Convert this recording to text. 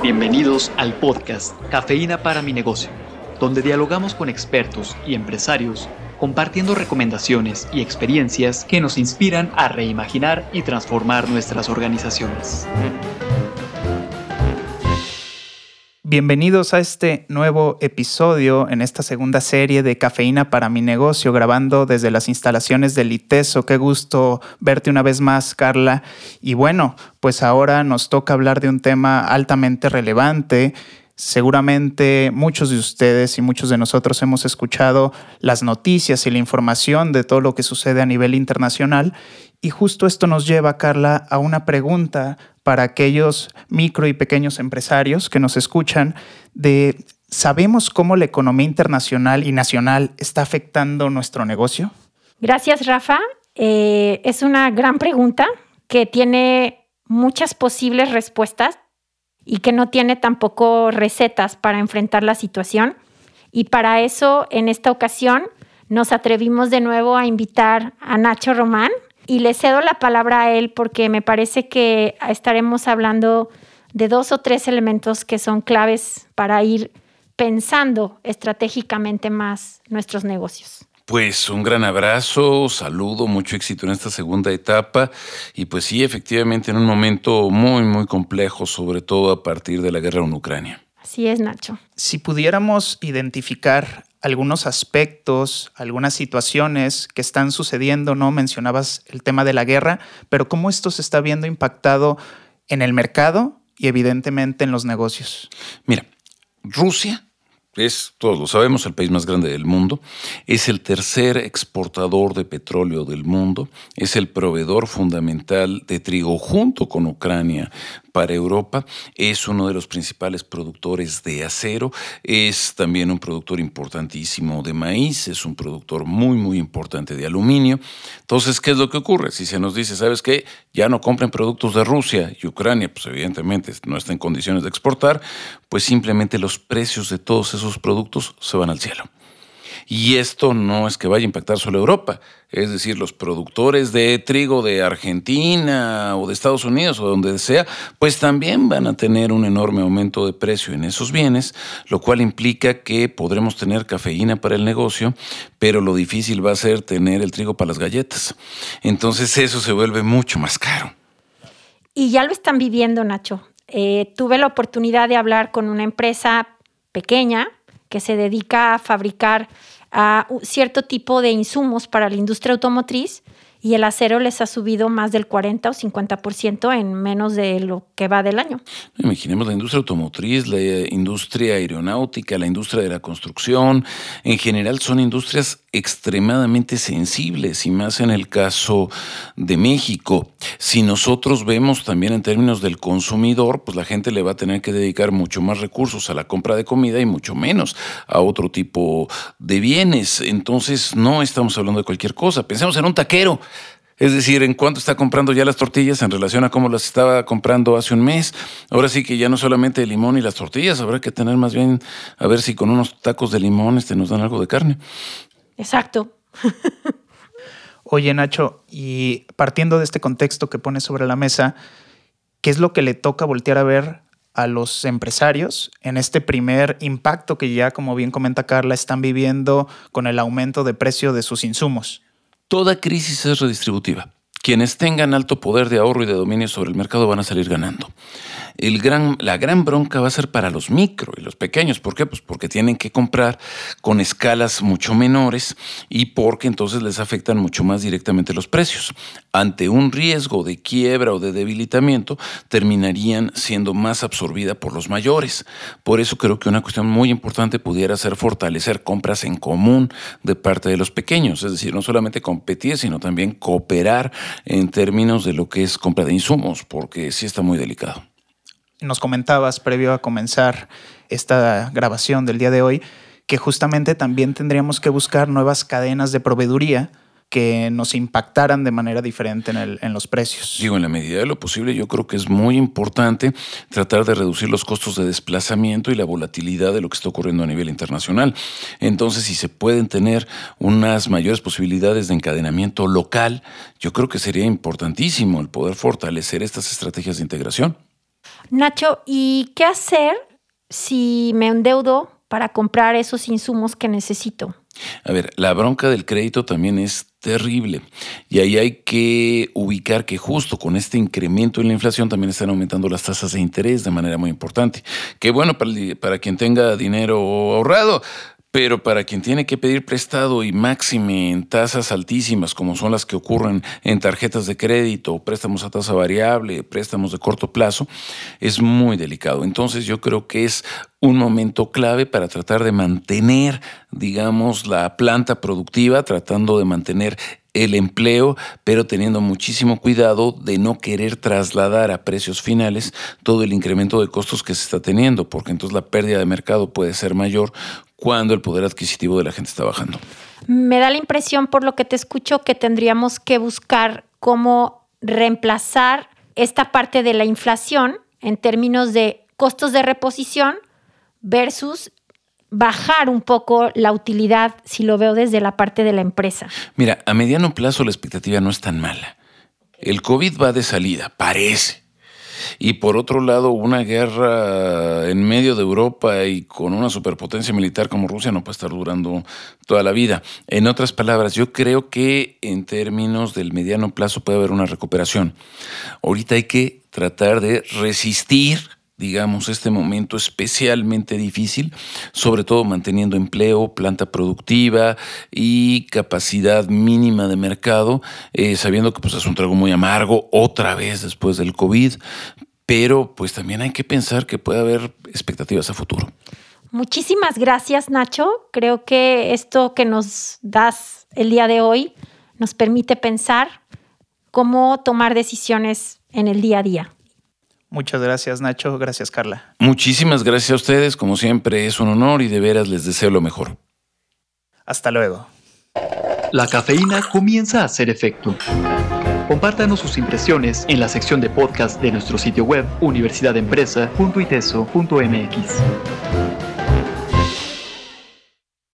Bienvenidos al podcast Cafeína para mi negocio, donde dialogamos con expertos y empresarios compartiendo recomendaciones y experiencias que nos inspiran a reimaginar y transformar nuestras organizaciones. Bienvenidos a este nuevo episodio en esta segunda serie de Cafeína para mi negocio, grabando desde las instalaciones del ITESO. Qué gusto verte una vez más, Carla. Y bueno, pues ahora nos toca hablar de un tema altamente relevante. Seguramente muchos de ustedes y muchos de nosotros hemos escuchado las noticias y la información de todo lo que sucede a nivel internacional. Y justo esto nos lleva, Carla, a una pregunta para aquellos micro y pequeños empresarios que nos escuchan ¿sabemos cómo la economía internacional y nacional está afectando nuestro negocio? Gracias, Rafa. Eh, es una gran pregunta que tiene muchas posibles respuestas y que no tiene tampoco recetas para enfrentar la situación. Y para eso, en esta ocasión, nos atrevimos de nuevo a invitar a Nacho Román, y le cedo la palabra a él porque me parece que estaremos hablando de dos o tres elementos que son claves para ir pensando estratégicamente más nuestros negocios. Pues un gran abrazo, saludo, mucho éxito en esta segunda etapa y pues sí, efectivamente en un momento muy, muy complejo, sobre todo a partir de la guerra en Ucrania. Así es, Nacho. Si pudiéramos identificar algunos aspectos, algunas situaciones que están sucediendo, ¿no? Mencionabas el tema de la guerra, pero cómo esto se está viendo impactado en el mercado y evidentemente en los negocios. Mira, Rusia es, todos lo sabemos, el país más grande del mundo, es el tercer exportador de petróleo del mundo, es el proveedor fundamental de trigo junto con Ucrania para Europa, es uno de los principales productores de acero, es también un productor importantísimo de maíz, es un productor muy, muy importante de aluminio. Entonces, ¿qué es lo que ocurre? Si se nos dice, ¿sabes qué? Ya no compren productos de Rusia y Ucrania, pues evidentemente no está en condiciones de exportar, pues simplemente los precios de todos esos productos se van al cielo. Y esto no es que vaya a impactar solo Europa, es decir, los productores de trigo de Argentina o de Estados Unidos o donde sea, pues también van a tener un enorme aumento de precio en esos bienes, lo cual implica que podremos tener cafeína para el negocio, pero lo difícil va a ser tener el trigo para las galletas. Entonces eso se vuelve mucho más caro. Y ya lo están viviendo, Nacho. Eh, tuve la oportunidad de hablar con una empresa pequeña que se dedica a fabricar a cierto tipo de insumos para la industria automotriz y el acero les ha subido más del 40 o 50% en menos de lo que va del año. Imaginemos la industria automotriz, la industria aeronáutica, la industria de la construcción, en general son industrias extremadamente sensibles y más en el caso de México. Si nosotros vemos también en términos del consumidor, pues la gente le va a tener que dedicar mucho más recursos a la compra de comida y mucho menos a otro tipo de bienes. Entonces no estamos hablando de cualquier cosa. Pensemos en un taquero. Es decir, en cuánto está comprando ya las tortillas en relación a cómo las estaba comprando hace un mes. Ahora sí que ya no solamente el limón y las tortillas, habrá que tener más bien a ver si con unos tacos de limón este, nos dan algo de carne. Exacto. Oye, Nacho, y partiendo de este contexto que pones sobre la mesa, ¿qué es lo que le toca voltear a ver a los empresarios en este primer impacto que ya, como bien comenta Carla, están viviendo con el aumento de precio de sus insumos? Toda crisis es redistributiva. Quienes tengan alto poder de ahorro y de dominio sobre el mercado van a salir ganando la gran bronca va a ser para los micro y los pequeños. ¿Por qué? Pues porque tienen que comprar con escalas mucho menores y porque entonces les afectan mucho más directamente los precios. Ante un riesgo de quiebra o de debilitamiento, terminarían siendo más absorbida por los mayores. Por eso creo que una cuestión muy importante pudiera ser fortalecer compras en común de parte de los pequeños. Es decir, no solamente competir, sino también cooperar en términos de lo que es compra de insumos, porque sí está muy delicado nos comentabas previo a comenzar esta grabación del día de hoy que justamente también tendríamos que buscar nuevas cadenas de proveeduría que nos impactaran de manera diferente en, los precios. Digo, en la medida de lo posible, yo creo que es muy importante tratar de reducir los costos de desplazamiento y la volatilidad de lo que está ocurriendo a nivel internacional. Entonces, si se pueden tener unas mayores posibilidades de encadenamiento local, yo creo que sería importantísimo el poder fortalecer estas estrategias de integración. Nacho, ¿y qué hacer si me endeudo para comprar esos insumos que necesito? A ver, la bronca del crédito también es terrible. Y ahí hay que ubicar que justo con este incremento en la inflación también están aumentando las tasas de interés de manera muy importante. Que bueno para, para quien tenga dinero ahorrado, pero para quien tiene que pedir prestado y máxime en tasas altísimas, como son las que ocurren en tarjetas de crédito, préstamos a tasa variable, préstamos de corto plazo, es muy delicado. Entonces yo creo que es un momento clave para tratar de mantener, digamos, la planta productiva, tratando de mantener el empleo, pero teniendo muchísimo cuidado de no querer trasladar a precios finales todo el incremento de costos que se está teniendo, porque entonces la pérdida de mercado puede ser mayor cuando el poder adquisitivo de la gente está bajando. Me da la impresión, por lo que te escucho, que tendríamos que buscar cómo reemplazar esta parte de la inflación en términos de costos de reposición versus bajar un poco la utilidad si lo veo desde la parte de la empresa. Mira, a mediano plazo la expectativa no es tan mala. El COVID va de salida, parece. Y por otro lado, una guerra en medio de Europa y con una superpotencia militar como Rusia no puede estar durando toda la vida. En otras palabras, yo creo que en términos del mediano plazo puede haber una recuperación. Ahorita hay que tratar de resistir digamos, este momento especialmente difícil, sobre todo manteniendo empleo, planta productiva y capacidad mínima de mercado, eh, sabiendo que pues, es un trago muy amargo otra vez después del COVID, pero pues también hay que pensar que puede haber expectativas a futuro. Muchísimas gracias, Nacho. Creo que esto que nos das el día de hoy nos permite pensar cómo tomar decisiones en el día a día. Muchas gracias Nacho, gracias Carla. Muchísimas gracias a ustedes, como siempre es un honor y de veras les deseo lo mejor. Hasta luego. La cafeína comienza a hacer efecto. Compártanos sus impresiones en la sección de podcast de nuestro sitio web universidadempresa.iteso.mx.